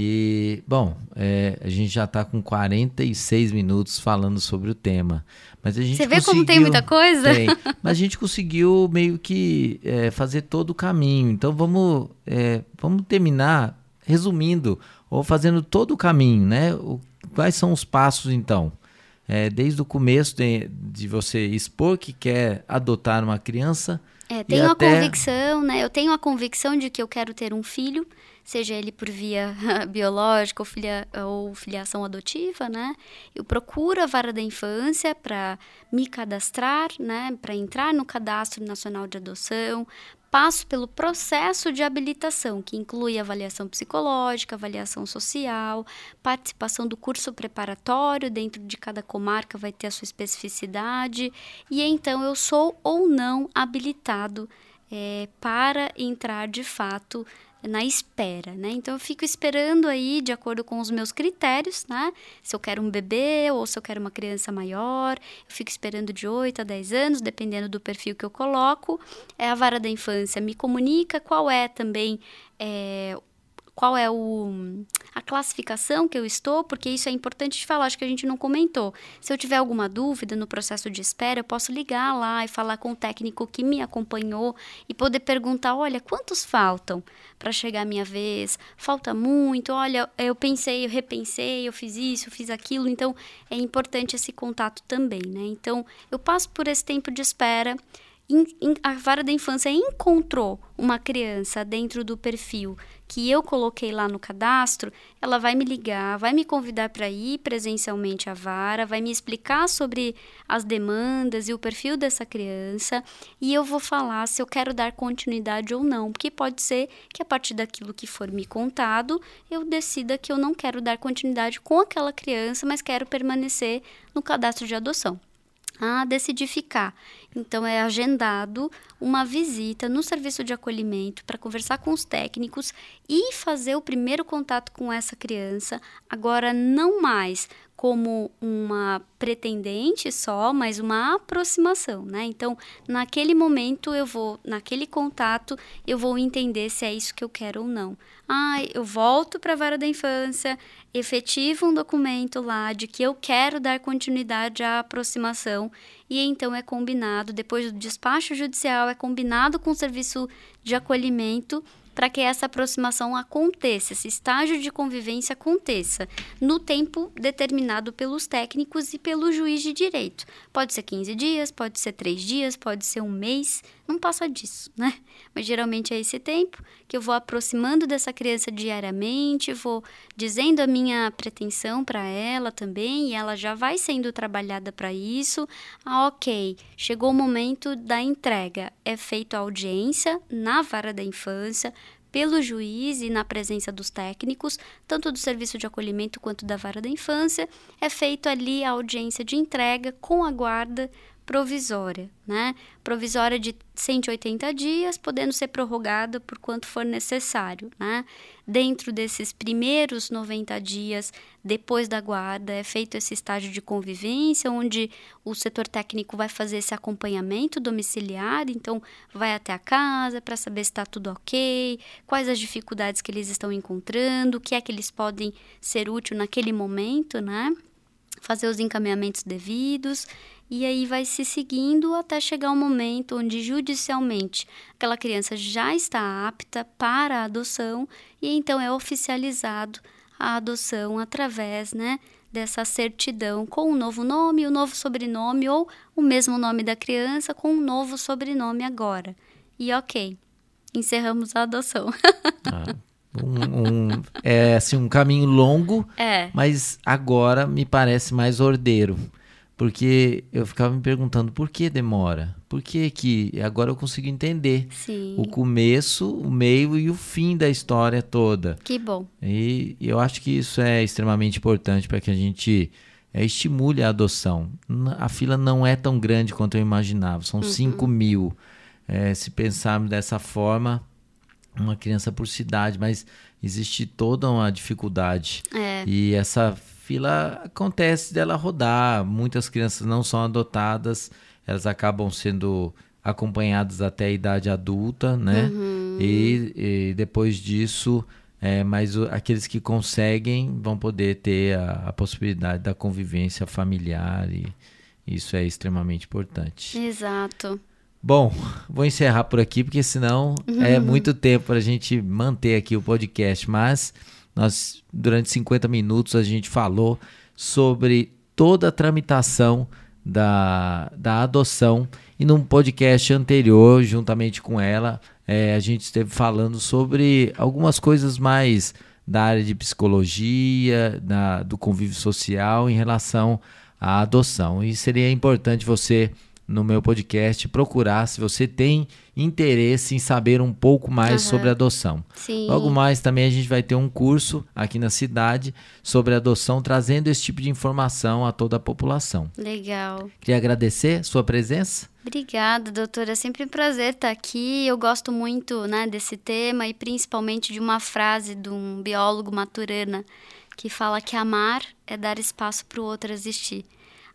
E, bom, é, a gente já está com 46 minutos falando sobre o tema. Mas a gente Você vê como tem muita coisa? Tem, mas a gente conseguiu meio que é, fazer todo o caminho. Então vamos, é, vamos terminar resumindo ou fazendo todo o caminho, né? O Quais são os passos, então? É, desde o começo de, de, você expor que quer adotar uma criança. É, tenho a até... convicção, né? Eu tenho a convicção de que eu quero ter um filho, seja ele por via [laughs] biológica ou, filia, ou filiação adotiva, né? Eu procuro a vara da infância para me cadastrar, né? Para entrar no cadastro nacional de adoção, passo pelo processo de habilitação, que inclui avaliação psicológica, avaliação social, participação do curso preparatório, dentro de cada comarca vai ter a sua especificidade, e então eu sou ou não habilitado é, para entrar de fato na espera, né? Então eu fico esperando aí de acordo com os meus critérios, né? Se eu quero um bebê ou se eu quero uma criança maior, eu fico esperando de 8 a 10 anos, dependendo do perfil que eu coloco. É a vara da infância me comunica qual é também é, qual é o, a classificação que eu estou, porque isso é importante de falar, acho que a gente não comentou. Se eu tiver alguma dúvida no processo de espera, eu posso ligar lá e falar com o técnico que me acompanhou e poder perguntar: olha, quantos faltam para chegar a minha vez? Falta muito? Olha, eu pensei, eu repensei, eu fiz isso, eu fiz aquilo. Então, é importante esse contato também, né? Então, eu passo por esse tempo de espera a vara da infância encontrou uma criança dentro do perfil que eu coloquei lá no cadastro, ela vai me ligar, vai me convidar para ir presencialmente à vara, vai me explicar sobre as demandas e o perfil dessa criança, e eu vou falar se eu quero dar continuidade ou não, porque pode ser que a partir daquilo que for me contado, eu decida que eu não quero dar continuidade com aquela criança, mas quero permanecer no cadastro de adoção. Ah, decidi ficar. Então é agendado uma visita no serviço de acolhimento para conversar com os técnicos e fazer o primeiro contato com essa criança. Agora não mais como uma pretendente só, mas uma aproximação, né? Então, naquele momento eu vou, naquele contato, eu vou entender se é isso que eu quero ou não. Ah, eu volto para a vara da infância, efetivo um documento lá de que eu quero dar continuidade à aproximação e então é combinado, depois do despacho judicial, é combinado com o serviço de acolhimento para que essa aproximação aconteça, esse estágio de convivência aconteça no tempo determinado pelos técnicos e pelo juiz de direito. Pode ser 15 dias, pode ser 3 dias, pode ser um mês, não passa disso, né? Mas geralmente é esse tempo que eu vou aproximando dessa criança diariamente, vou dizendo a minha pretensão para ela também, e ela já vai sendo trabalhada para isso. Ah, ok, chegou o momento da entrega. É feita a audiência na vara da infância, pelo juiz e na presença dos técnicos, tanto do serviço de acolhimento quanto da vara da infância, é feito ali a audiência de entrega com a guarda provisória, né? Provisória de 180 dias, podendo ser prorrogada por quanto for necessário, né? Dentro desses primeiros 90 dias depois da guarda, é feito esse estágio de convivência, onde o setor técnico vai fazer esse acompanhamento domiciliar, então vai até a casa para saber se está tudo ok, quais as dificuldades que eles estão encontrando, o que é que eles podem ser útil naquele momento, né? Fazer os encaminhamentos devidos e aí vai se seguindo até chegar um momento onde judicialmente aquela criança já está apta para a adoção e então é oficializado a adoção através, né, dessa certidão com um novo nome, um novo sobrenome ou o mesmo nome da criança com um novo sobrenome agora. E ok, encerramos a adoção. [laughs] ah, um, um, é assim um caminho longo, é. mas agora me parece mais ordeiro. Porque eu ficava me perguntando por que demora? Por que que agora eu consigo entender Sim. o começo, o meio e o fim da história toda. Que bom. E eu acho que isso é extremamente importante para que a gente é, estimule a adoção. A fila não é tão grande quanto eu imaginava, são uhum. 5 mil. É, se pensarmos dessa forma, uma criança por cidade, mas existe toda uma dificuldade. É. E essa fila acontece dela rodar. Muitas crianças não são adotadas, elas acabam sendo acompanhadas até a idade adulta, né? Uhum. E, e, depois disso, é, mas o, aqueles que conseguem vão poder ter a, a, possibilidade da convivência familiar e isso é extremamente importante. Exato. Bom, vou encerrar por aqui porque senão uhum. é muito tempo para a gente manter aqui o podcast, mas nós, durante 50 minutos, a gente falou sobre toda a tramitação da, da adoção. E num podcast anterior, juntamente com ela, é, a gente esteve falando sobre algumas coisas mais da área de psicologia, da, do convívio social em relação à adoção. E seria importante você no meu podcast procurar se você tem interesse em saber um pouco mais uhum. sobre adoção. Sim. Logo mais também a gente vai ter um curso aqui na cidade sobre adoção, trazendo esse tipo de informação a toda a população. Legal. Queria agradecer sua presença. Obrigada, doutora. É sempre um prazer estar aqui. Eu gosto muito né, desse tema e principalmente de uma frase de um biólogo maturana que fala que amar é dar espaço para o outro existir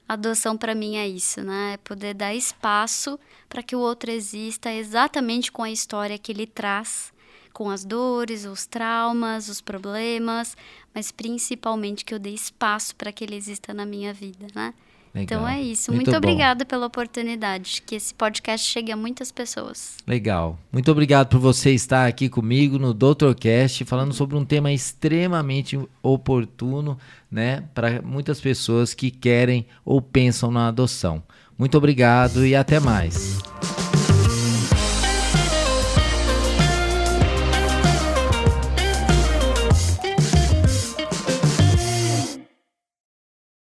adoção para mim é isso, né? É poder dar espaço para que o outro exista exatamente com a história que ele traz, com as dores, os traumas, os problemas, mas principalmente que eu dê espaço para que ele exista na minha vida, né? Legal. Então é isso. Muito, Muito obrigada pela oportunidade. Que esse podcast chegue a muitas pessoas. Legal. Muito obrigado por você estar aqui comigo no Doutorcast, falando sobre um tema extremamente oportuno, né, para muitas pessoas que querem ou pensam na adoção. Muito obrigado e até mais.